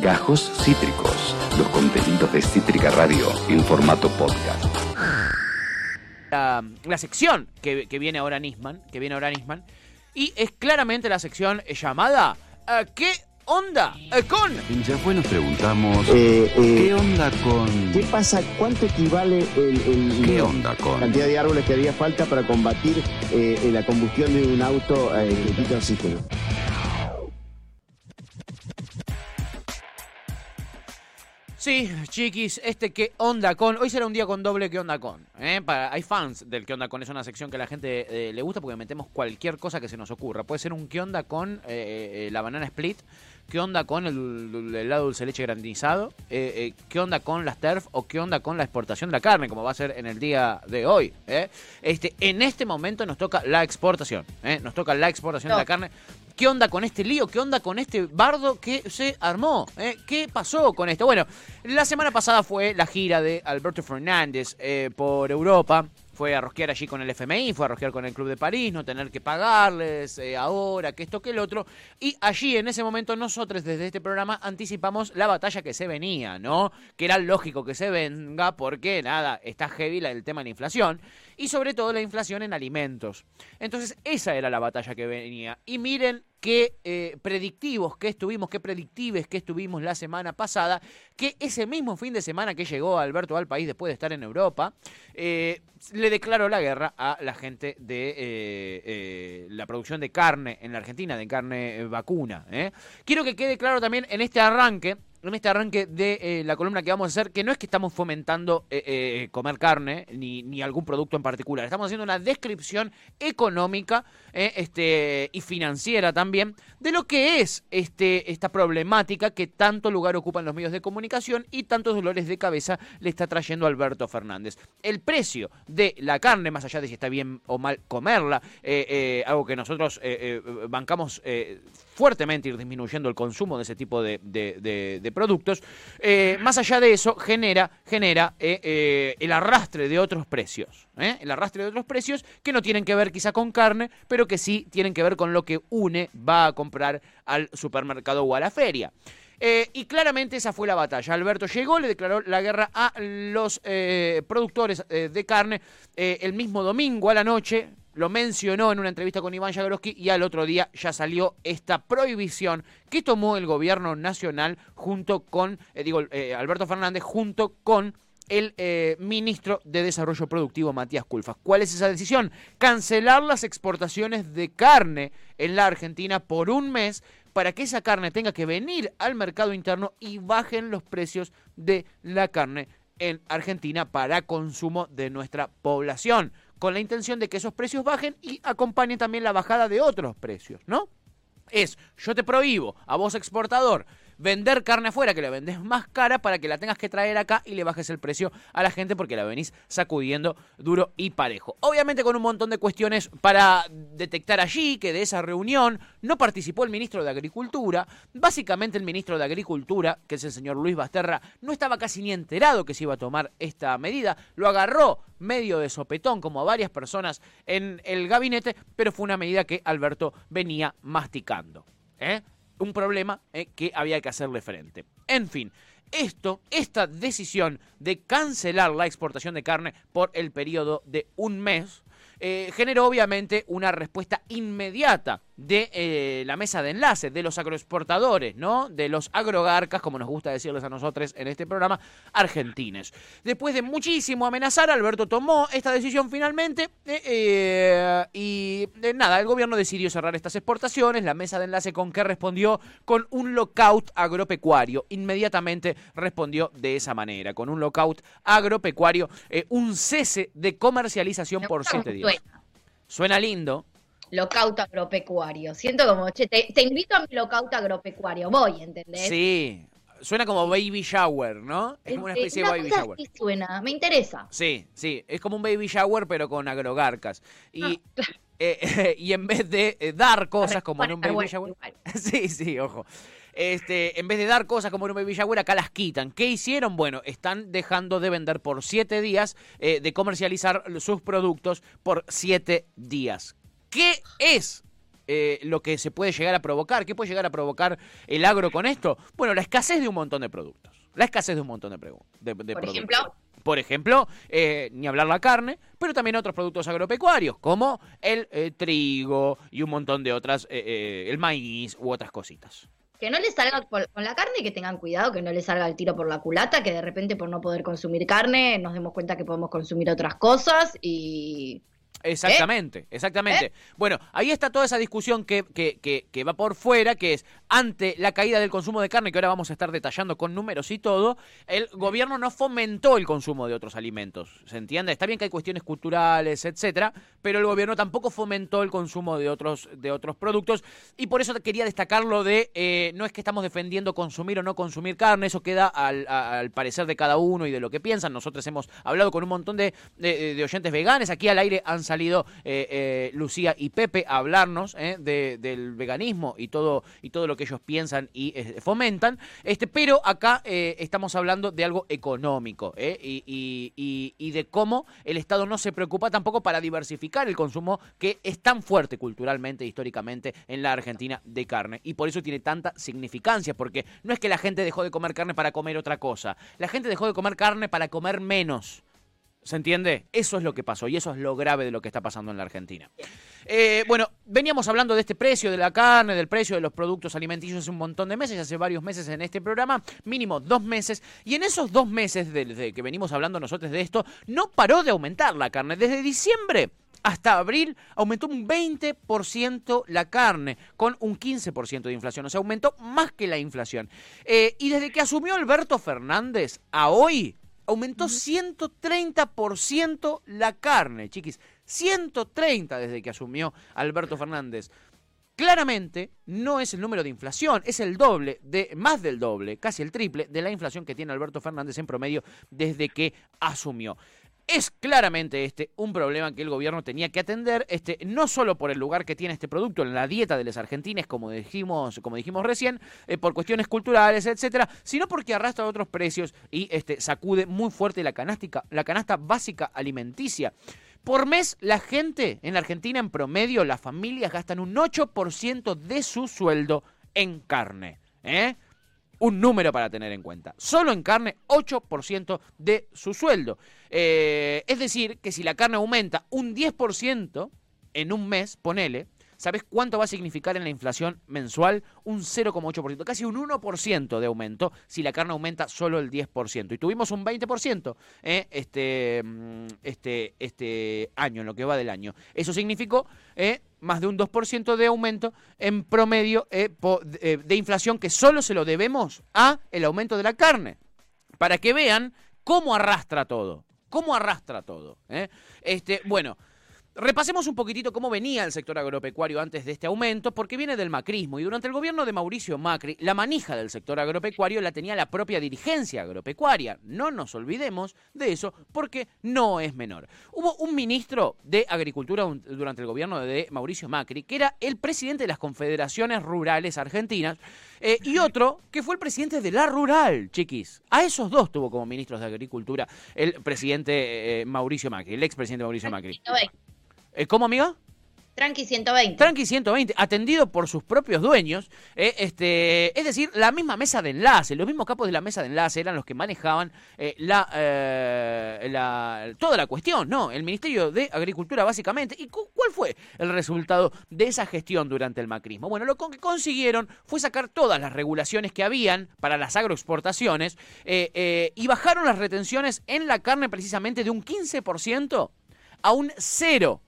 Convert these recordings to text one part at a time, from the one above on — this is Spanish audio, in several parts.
Gajos Cítricos, los contenidos de Cítrica Radio en formato podcast. La, la sección que, que viene ahora Nisman, que viene ahora Nisman, y es claramente la sección llamada ¿Qué onda con? Ya fue nos preguntamos, Eh, eh, ¿qué onda con...? ¿Qué pasa? ¿Cuánto equivale el, el- ¿Qué la onda con? cantidad de árboles que haría falta para combatir eh, la combustión de un auto eh, que quita oxígeno? Sí, chiquis, este qué onda con. Hoy será un día con doble qué onda con. ¿eh? Para, hay fans del qué onda con. Es una sección que a la gente eh, le gusta porque metemos cualquier cosa que se nos ocurra. Puede ser un qué onda con eh, eh, la banana split. ¿Qué onda con el, el helado dulce leche grandizado? Eh, ¿Qué onda con las TERF? ¿O qué onda con la exportación de la carne? Como va a ser en el día de hoy. ¿eh? Este, en este momento nos toca la exportación. ¿eh? Nos toca la exportación de la carne. ¿Qué onda con este lío? ¿Qué onda con este bardo que se armó? ¿Eh? ¿Qué pasó con esto? Bueno, la semana pasada fue la gira de Alberto Fernández eh, por Europa. Fue a rosquear allí con el FMI, fue a rosquear con el Club de París, no tener que pagarles eh, ahora, que esto, que el otro. Y allí, en ese momento, nosotros desde este programa anticipamos la batalla que se venía, ¿no? Que era lógico que se venga porque, nada, está heavy el tema de la inflación. Y sobre todo la inflación en alimentos. Entonces, esa era la batalla que venía. Y miren qué eh, predictivos que estuvimos, qué predictives que estuvimos la semana pasada, que ese mismo fin de semana que llegó Alberto al país después de estar en Europa, eh, le declaró la guerra a la gente de eh, eh, la producción de carne en la Argentina, de carne vacuna. ¿eh? Quiero que quede claro también en este arranque, en este arranque de eh, la columna que vamos a hacer, que no es que estamos fomentando eh, eh, comer carne ni, ni algún producto en particular. Estamos haciendo una descripción económica este, y financiera también de lo que es este, esta problemática que tanto lugar ocupan los medios de comunicación y tantos dolores de cabeza le está trayendo Alberto Fernández. El precio de la carne, más allá de si está bien o mal comerla, algo que nosotros bancamos fuertemente ir disminuyendo el consumo de ese tipo de, productos, eh, más allá de eso genera, genera eh, eh, el arrastre de otros precios. ¿eh? El arrastre de otros precios que no tienen que ver quizá con carne, pero que sí tienen que ver con lo que une va a comprar al supermercado o a la feria. Eh, y claramente esa fue la batalla. Alberto llegó, le declaró la guerra a los productores de carne el mismo domingo a la noche. Lo mencionó en una entrevista con Iván Jagroski y al otro día ya salió esta prohibición que tomó el gobierno nacional junto con, eh, digo, eh, Alberto Fernández, junto con el eh, ministro de Desarrollo Productivo, Matías Culfas. ¿Cuál es esa decisión? Cancelar las exportaciones de carne en la Argentina por un mes para que esa carne tenga que venir al mercado interno y bajen los precios de la carne en Argentina para consumo de nuestra población, con la intención de que esos precios bajen y acompañen también la bajada de otros precios, ¿no? es yo te prohíbo a vos exportador vender carne afuera que la vendés más cara para que la tengas que traer acá y le bajes el precio a la gente porque la venís sacudiendo duro y parejo. Obviamente con un montón de cuestiones para detectar allí que de esa reunión no participó el ministro de Agricultura. Básicamente el ministro de Agricultura, que es el señor Luis Basterra, no estaba casi ni enterado que se iba a tomar esta medida. Lo agarró medio de sopetón como a varias personas en el gabinete, pero fue una medida que Alberto venía masticando. ¿eh? Un problema eh, que había que hacerle frente. En fin, esto, esta decisión de cancelar la exportación de carne por el periodo de un mes, eh, generó obviamente una respuesta inmediata de eh, la mesa de enlace, de los agroexportadores, ¿no? De los agrogarcas, como nos gusta decirles a nosotros en este programa, argentines. Después de muchísimo amenazar, Alberto tomó esta decisión finalmente eh, eh, y nada, el gobierno decidió cerrar estas exportaciones, la mesa de enlace con que respondió con un lockout agropecuario. Inmediatamente respondió de esa manera, con un lockout agropecuario, un cese de comercialización por siete días. Suena lindo, Lockout agropecuario. Siento como, che, te, te invito a mi lockout agropecuario. Voy, ¿entendés? Sí, suena como baby shower, ¿no? Es como una Eh, especie de baby cosa shower. así suena, me interesa. Sí, sí, es como un baby shower pero con agrogarcas. Y, Ah, claro. eh, y en vez de eh, dar cosas como en un baby Bueno, shower... igual. Sí, sí, ojo. Este, en vez de dar cosas como en un baby shower, acá las quitan. ¿Qué hicieron? Bueno, están dejando de vender por siete días, eh, de comercializar sus productos por siete días. ¿Qué es eh, lo que se puede llegar a provocar. ¿Qué puede llegar a provocar el agro con esto? Bueno, la escasez de un montón de productos. La escasez de un montón de, de, de Por productos. ejemplo, Por ejemplo, eh, ni hablar la carne, pero también otros productos agropecuarios, como el eh, trigo y un montón de otras, el maíz u otras cositas. que no les salga por- con la carne, que tengan cuidado, que no les salga el tiro por la culata, que de repente por no poder consumir carne nos demos cuenta que podemos consumir otras cosas y Exactamente, exactamente. Bueno, ahí está toda esa discusión que, que, que, que va por fuera, que es ante la caída del consumo de carne, que ahora vamos a estar detallando con números y todo, el gobierno no fomentó el consumo de otros alimentos. ¿Se entiende? Está bien que hay cuestiones culturales, etcétera, pero el gobierno tampoco fomentó el consumo de otros, de otros productos. Y por eso quería destacar lo de eh, no es que estamos defendiendo consumir o no consumir carne, eso queda al, parecer de cada uno y de lo que piensan. Nosotros hemos hablado con un montón de, de- de oyentes veganes. Aquí al aire han salido eh, eh, Lucía y Pepe a hablarnos eh, de- del veganismo y todo, y todo lo que ellos piensan y eh, fomentan. Este, pero acá eh, estamos hablando de algo económico eh, y, y- de cómo el Estado no se preocupa tampoco para diversificar el consumo que es tan fuerte culturalmente, históricamente en la Argentina de carne. Y por eso tiene tanta significancia, porque no es que la gente dejó de comer carne para comer otra cosa. La gente dejó de comer carne para comer menos. ¿Se entiende? Eso es lo que pasó y eso es lo grave de lo que está pasando en la Argentina. Eh, bueno, veníamos hablando de este precio de la carne, del precio de los productos alimenticios hace un montón de meses, hace varios meses en este programa, mínimo dos meses, y en esos dos meses desde que venimos hablando nosotros de esto, no paró de aumentar la carne. Desde diciembre hasta abril aumentó un 20% la carne, con un 15% de inflación. O sea, aumentó más que la inflación. Eh, y desde que asumió Alberto Fernández a hoy, aumentó 130% la carne, chiquis. 130 desde que asumió Alberto Fernández. Claramente no es el número de inflación, es el doble, de más del doble, casi el triple de la inflación que tiene Alberto Fernández en promedio desde que asumió. Es claramente este un problema que el gobierno tenía que atender, este, no solo por el lugar que tiene este producto en la dieta de los argentines, como dijimos, como dijimos recién, eh, por cuestiones culturales, etcétera, sino porque arrastra otros precios y este, sacude muy fuerte la, canástica, la canasta básica alimenticia. Por mes, la gente en Argentina, en promedio, las familias gastan un 8% de su sueldo en carne. ¿eh? Un número para tener en cuenta. Solo en carne, 8% de su sueldo. Eh, es decir, que si la carne aumenta un 10% en un mes, ponele, ¿sabes cuánto va a significar en la inflación mensual? Un 0,8%, casi un 1% de aumento si la carne aumenta solo el 10%. Y tuvimos un 20% eh, este, mm, este, este año, en lo que va del año. Eso significó eh, más de un 2% de aumento en promedio eh, de inflación que solo se lo debemos a el aumento de la carne. Para que vean cómo arrastra todo. Cómo arrastra todo. Este, bueno, repasemos un poquitito cómo venía el sector agropecuario antes de este aumento, porque viene del macrismo. Y durante el gobierno de Mauricio Macri, la manija del sector agropecuario la tenía la propia dirigencia agropecuaria. No nos olvidemos de eso, porque no es menor. Hubo un ministro de Agricultura durante el gobierno de Mauricio Macri, que era el presidente de las confederaciones rurales argentinas, eh, y otro que fue el presidente de la rural, chiquis. A esos dos tuvo como ministros de Agricultura el presidente eh, Mauricio Macri, el expresidente Mauricio Macri. 120. Eh, ¿Cómo, amiga? Tranqui 120. Tranqui 120, atendido por sus propios dueños, eh, este, es decir, la misma mesa de enlace, los mismos capos de la mesa de enlace eran los que manejaban eh, la, eh, la- toda la cuestión, ¿no? El Ministerio de Agricultura, básicamente. ¿Y cu- cuál fue el resultado de esa gestión durante el macrismo? Bueno, lo que consiguieron fue sacar todas las regulaciones que habían para las agroexportaciones y bajaron las retenciones en la carne precisamente de un 15% a un 0%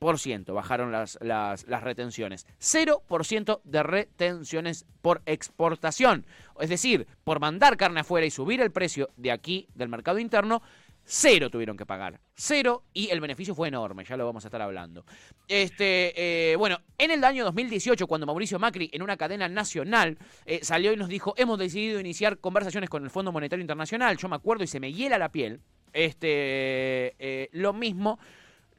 bajaron las, las, las retenciones. 0% de retenciones por exportación. Es decir, por mandar carne afuera y subir el precio de aquí, del mercado interno, cero tuvieron que pagar. Cero y el beneficio fue enorme, ya lo vamos a estar hablando. Este, eh, bueno, en el año 2018, cuando Mauricio Macri, en una cadena nacional, eh, salió y nos dijo, hemos decidido iniciar conversaciones con el Fondo Monetario Internacional, yo me acuerdo y se me hiela la piel. Este, eh, lo mismo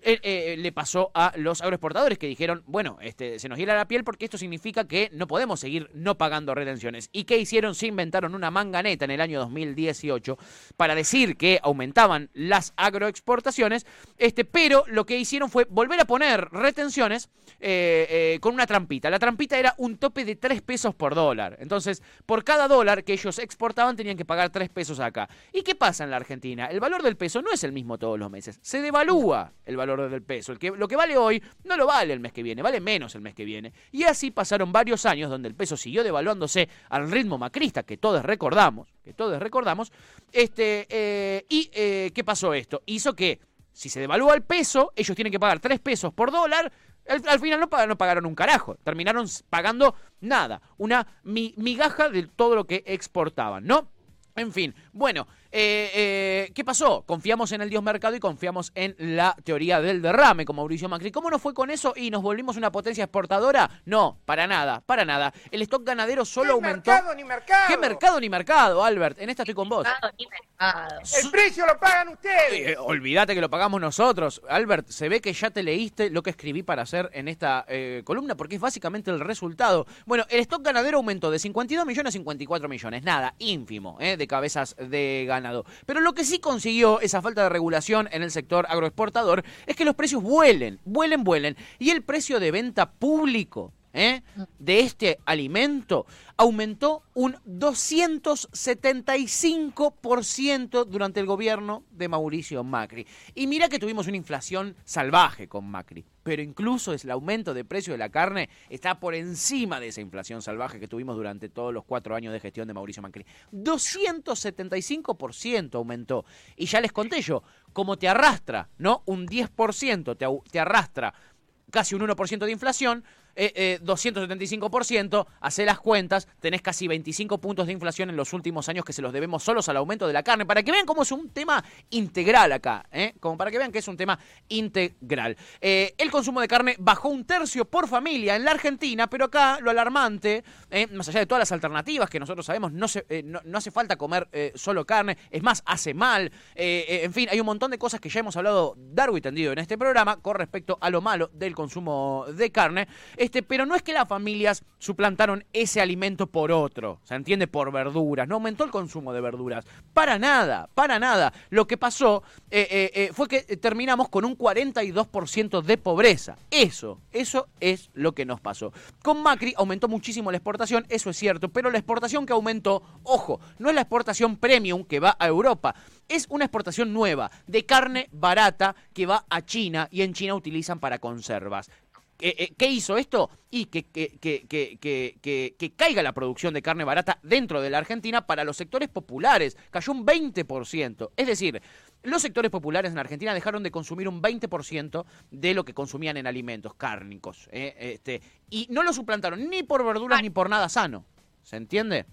eh, eh, le pasó a los agroexportadores que dijeron, bueno, este, se nos hiela la piel porque esto significa que no podemos seguir no pagando retenciones. ¿Y qué hicieron? Se inventaron una manganeta en el año 2018 para decir que aumentaban las agroexportaciones, este, pero lo que hicieron fue volver a poner retenciones eh, con una trampita. La trampita era un tope de 3 pesos por dólar. Entonces, por cada dólar que ellos exportaban tenían que pagar 3 pesos acá. ¿Y qué pasa en la Argentina? El valor del peso no es el mismo todos los meses. Se devalúa el valor del peso. Que, lo que vale hoy no lo vale el mes que viene, vale menos el mes que viene. Y así pasaron varios años donde el peso siguió devaluándose al ritmo macrista que todos recordamos, que todos recordamos. Este, eh, ¿Y eh, qué pasó esto? Hizo que si se devalúa el peso, ellos tienen que pagar 3 pesos por dólar. Al, final no pagaron, un carajo. Terminaron pagando nada. Una migaja de todo lo que exportaban, ¿no? En fin, bueno, eh, eh, ¿Qué pasó? Confiamos en el Dios mercado y confiamos en la teoría del derrame, como Mauricio Macri. ¿Cómo nos fue con eso y nos volvimos una potencia exportadora? No, para nada, para nada. El stock ganadero solo ¿Qué aumentó. mercado ni mercado? ¿Qué mercado ni mercado, Albert? En esta estoy con vos. Mercado, ni mercado. El precio lo pagan ustedes. Eh, olvídate que lo pagamos nosotros. Albert, se ve que ya te leíste lo que escribí para hacer en esta columna, porque es básicamente el resultado. Bueno, el stock ganadero aumentó de 52 millones a 54 millones. Nada, ínfimo, de cabezas de ganadero. Pero lo que sí consiguió esa falta de regulación en el sector agroexportador es que los precios vuelen, vuelen, vuelen. Y el precio de venta público ¿eh? de este alimento aumentó un 275% durante el gobierno de Mauricio Macri. Y mira que tuvimos una inflación salvaje con Macri, pero incluso el aumento de precio de la carne está por encima de esa inflación salvaje que tuvimos durante todos los cuatro años de gestión de Mauricio Macri. 275% aumentó. Y ya les conté yo, como te arrastra, ¿no? Un 10% te, te arrastra casi un 1% de inflación, eh, 275%, eh, hace las cuentas, tenés casi 25 puntos de inflación en los últimos años que se los debemos solos al aumento de la carne, para que vean cómo es un tema integral acá, ¿eh? como para que vean que es un tema integral. Eh, el consumo de carne bajó un tercio por familia en la Argentina, pero acá lo alarmante, más allá de todas las alternativas que nosotros sabemos, no, se, no, hace falta comer solo carne, es más, hace mal, en fin, hay un montón de cosas que ya hemos hablado largo y tendido en este programa con respecto a lo malo del consumo de carne. Este, pero no es que las familias suplantaron ese alimento por otro, ¿se entiende? Por verduras, no aumentó el consumo de verduras. Para nada, para nada. Lo que pasó eh, eh, eh, fue que terminamos con un 42% de pobreza. Eso, eso es lo que nos pasó. Con Macri aumentó muchísimo la exportación, eso es cierto, pero la exportación que aumentó, ojo, no es la exportación premium que va a Europa, es una exportación nueva de carne barata que va a China y en China utilizan para conservas. Eh, eh, ¿Qué hizo esto? Y que, que, que, que, caiga la producción de carne barata dentro de la Argentina para los sectores populares. Cayó un 20%. Es decir, los sectores populares en Argentina dejaron de consumir un 20% de lo que consumían en alimentos cárnicos. Eh, este, y no lo suplantaron ni por verduras ni por nada sano. ¿Se entiende?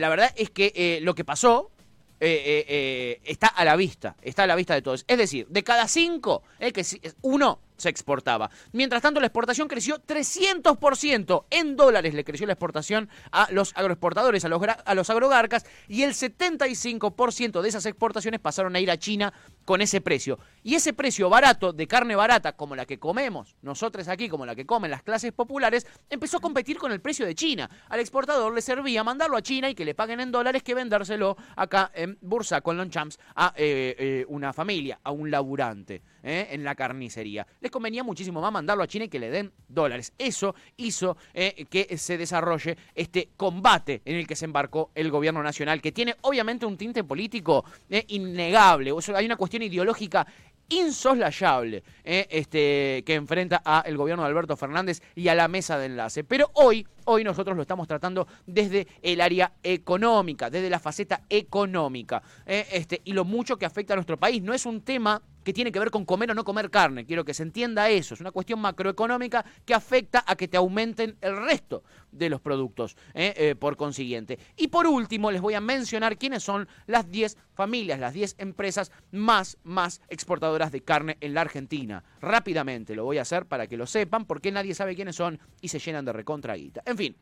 la verdad es que lo que pasó está a la vista, está a la vista de todos. Es decir, de cada cinco, que uno se exportaba. Mientras tanto, la exportación creció 300%. En dólares le creció la exportación a los agroexportadores, a los, a agrogarcas, y el 75% de esas exportaciones pasaron a ir a China con ese precio. Y ese precio barato, de carne barata, como la que comemos nosotros aquí, como la que comen las clases populares, empezó a competir con el precio de China. Al exportador le servía mandarlo a China y que le paguen en dólares que vendérselo acá en Bursa con Lonchamps a eh, eh, una familia, a un laburante eh, en la carnicería convenía muchísimo más mandarlo a China y que le den dólares. Eso hizo eh, que se desarrolle este combate en el que se embarcó el gobierno nacional, que tiene obviamente un tinte político eh, innegable. O hay una cuestión ideológica insoslayable este, que enfrenta a el gobierno de Alberto Fernández y a la mesa de enlace. Pero hoy, hoy nosotros lo estamos tratando desde el área económica, desde la faceta económica, este, y lo mucho que afecta a nuestro país. No es un tema que tiene que ver con comer o no comer carne. Quiero que se entienda eso. Es una cuestión macroeconómica que afecta a que te aumenten el resto de los productos, ¿eh? Eh, por consiguiente. Y por último, les voy a mencionar quiénes son las 10 familias, las 10 empresas más, más exportadoras de carne en la Argentina. Rápidamente lo voy a hacer para que lo sepan, porque nadie sabe quiénes son y se llenan de recontraguita. En fin.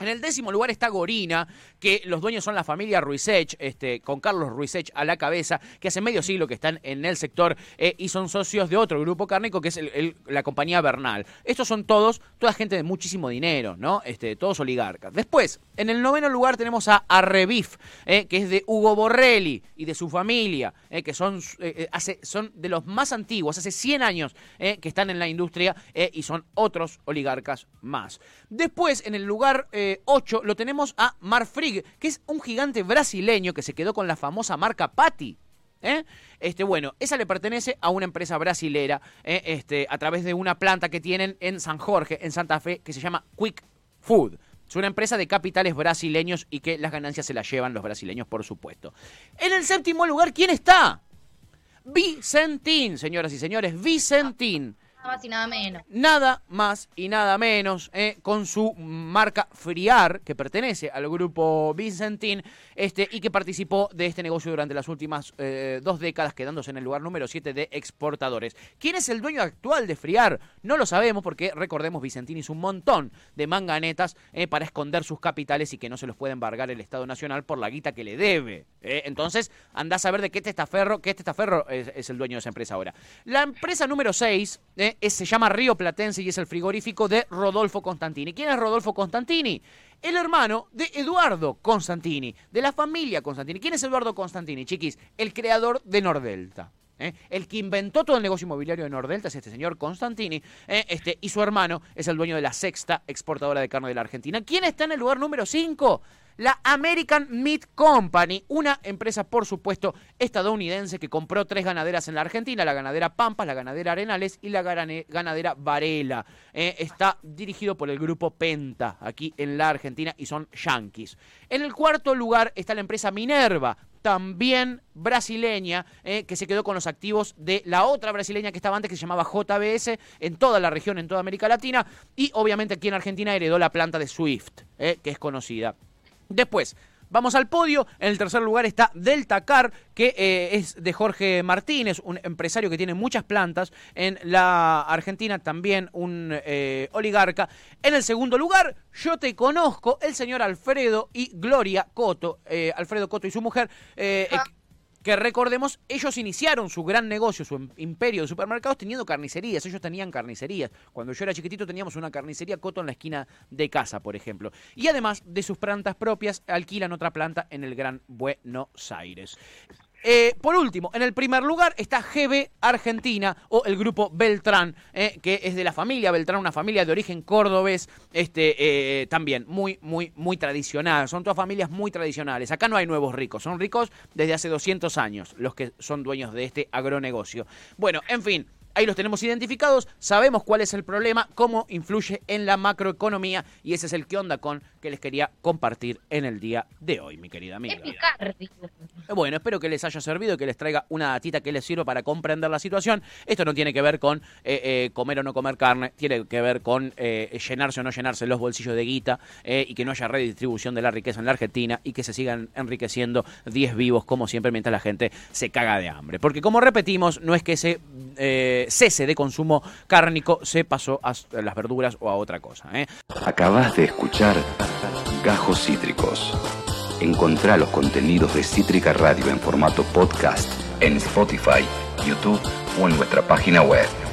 En el décimo lugar está Gorina, que los dueños son la familia Ruizech, este, con Carlos Ruizech a la cabeza, que hace medio siglo que están en el sector eh, y son socios de otro grupo cárnico que es la compañía Bernal. Estos son todos, toda gente de muchísimo dinero, ¿no? Este, todos oligarcas. Después, en el noveno lugar tenemos a Arrebif, eh, que es de Hugo Borrelli y de su familia, eh, que son, hace, son de los más antiguos, hace 100 años que están en la industria y son otros oligarcas más. Después, en el lugar 8 lo tenemos a Marfrig, que es un gigante brasileño que se quedó con la famosa marca Patty. ¿eh? Este, bueno, esa le pertenece a una empresa brasilera ¿eh? este, a través de una planta que tienen en San Jorge, en Santa Fe, que se llama Quick Food. Es una empresa de capitales brasileños y que las ganancias se las llevan los brasileños, por supuesto. En el séptimo lugar, ¿quién está? Vicentín, señoras y señores, Vicentín. Más y nada menos. Nada más y nada menos, eh, con su marca Friar, que pertenece al grupo Vicentín, este, y que participó de este negocio durante las últimas eh, dos décadas, quedándose en el lugar número 7 de exportadores. ¿Quién es el dueño actual de Friar? No lo sabemos porque, recordemos, Vicentín hizo un montón de manganetas eh, para esconder sus capitales y que no se los puede embargar el Estado Nacional por la guita que le debe. Entonces, andá a saber de qué testaferro, qué testaferro es, es el dueño de esa empresa ahora. La empresa número 6 se llama Río Platense y es el frigorífico de Rodolfo Constantini. ¿Quién es Rodolfo Constantini? El hermano de Eduardo Constantini, de la familia Constantini. ¿Quién es Eduardo Constantini, chiquis? El creador de Nordelta. ¿Eh? El que inventó todo el negocio inmobiliario de Nordelta es este señor Constantini, ¿eh? este, y su hermano es el dueño de la sexta exportadora de carne de la Argentina. ¿Quién está en el lugar número 5? la American Meat Company, una empresa, por supuesto, estadounidense que compró tres ganaderas en la Argentina, la ganadera Pampas, la ganadera Arenales y la ganadera Varela. Eh, está dirigido por el grupo Penta, aquí en la Argentina, y son yankees. En el cuarto lugar está la empresa Minerva, también brasileña, eh, que se quedó con los activos de la otra brasileña que estaba antes, que se llamaba JBS, en toda la región, en toda América Latina, y obviamente aquí en Argentina heredó la planta de Swift, eh, que es conocida. Después, Vamos al podio. En el tercer lugar está Delta Car, que eh, es de Jorge Martínez, un empresario que tiene muchas plantas. En la Argentina también un eh, oligarca. En el segundo lugar, yo te conozco, el señor Alfredo y Gloria Coto. Eh, Alfredo Coto y su mujer. Ah que recordemos, ellos iniciaron su gran negocio, su imperio de supermercados teniendo carnicerías, ellos tenían carnicerías. Cuando yo era chiquitito teníamos una carnicería Coto en la esquina de casa, por ejemplo. Y además de sus plantas propias, alquilan otra planta en el Gran Buenos Aires. Eh, por último, en el primer lugar está GB Argentina o el grupo Beltrán, eh, que es de la familia Beltrán, una familia de origen cordobés, este, eh, también muy, muy, muy tradicional. Son todas familias muy tradicionales. Acá no hay nuevos ricos, son ricos desde hace 200 años los que son dueños de este agronegocio. Bueno, en fin, Ahí los tenemos identificados, sabemos cuál es el problema, cómo influye en la macroeconomía y ese es el que onda con que les quería compartir en el día de hoy, mi querida amiga. Bueno, espero que les haya servido y que les traiga una datita que les sirva para comprender la situación. Esto no tiene que ver con eh, eh, comer o no comer carne, tiene que ver con eh, llenarse o no llenarse los bolsillos de guita y que no haya redistribución de la riqueza en la Argentina y que se sigan enriqueciendo 10 vivos como siempre mientras la gente se caga de hambre. Porque como repetimos, no es que se cese de consumo cárnico se pasó a las verduras o a otra cosa. ¿eh? Acabas de escuchar Gajos Cítricos. Encontrá los contenidos de Cítrica Radio en formato podcast en Spotify, YouTube o en nuestra página web.